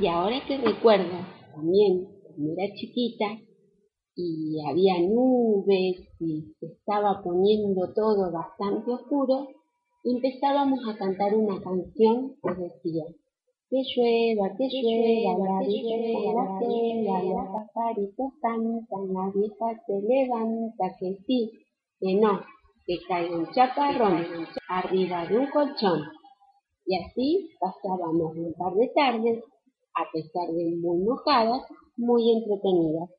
Y ahora que recuerdo, también cuando era chiquita y había nubes y se estaba poniendo todo bastante oscuro, empezábamos a cantar una canción que decía que llueva, que llueva, la vieja la los pajaritos cantan, la vieja se levanta, que sí, que no, que caiga un chaparrón arriba de un colchón. Y así pasábamos un par de tardes a pesar de muy mojadas, muy entretenidas.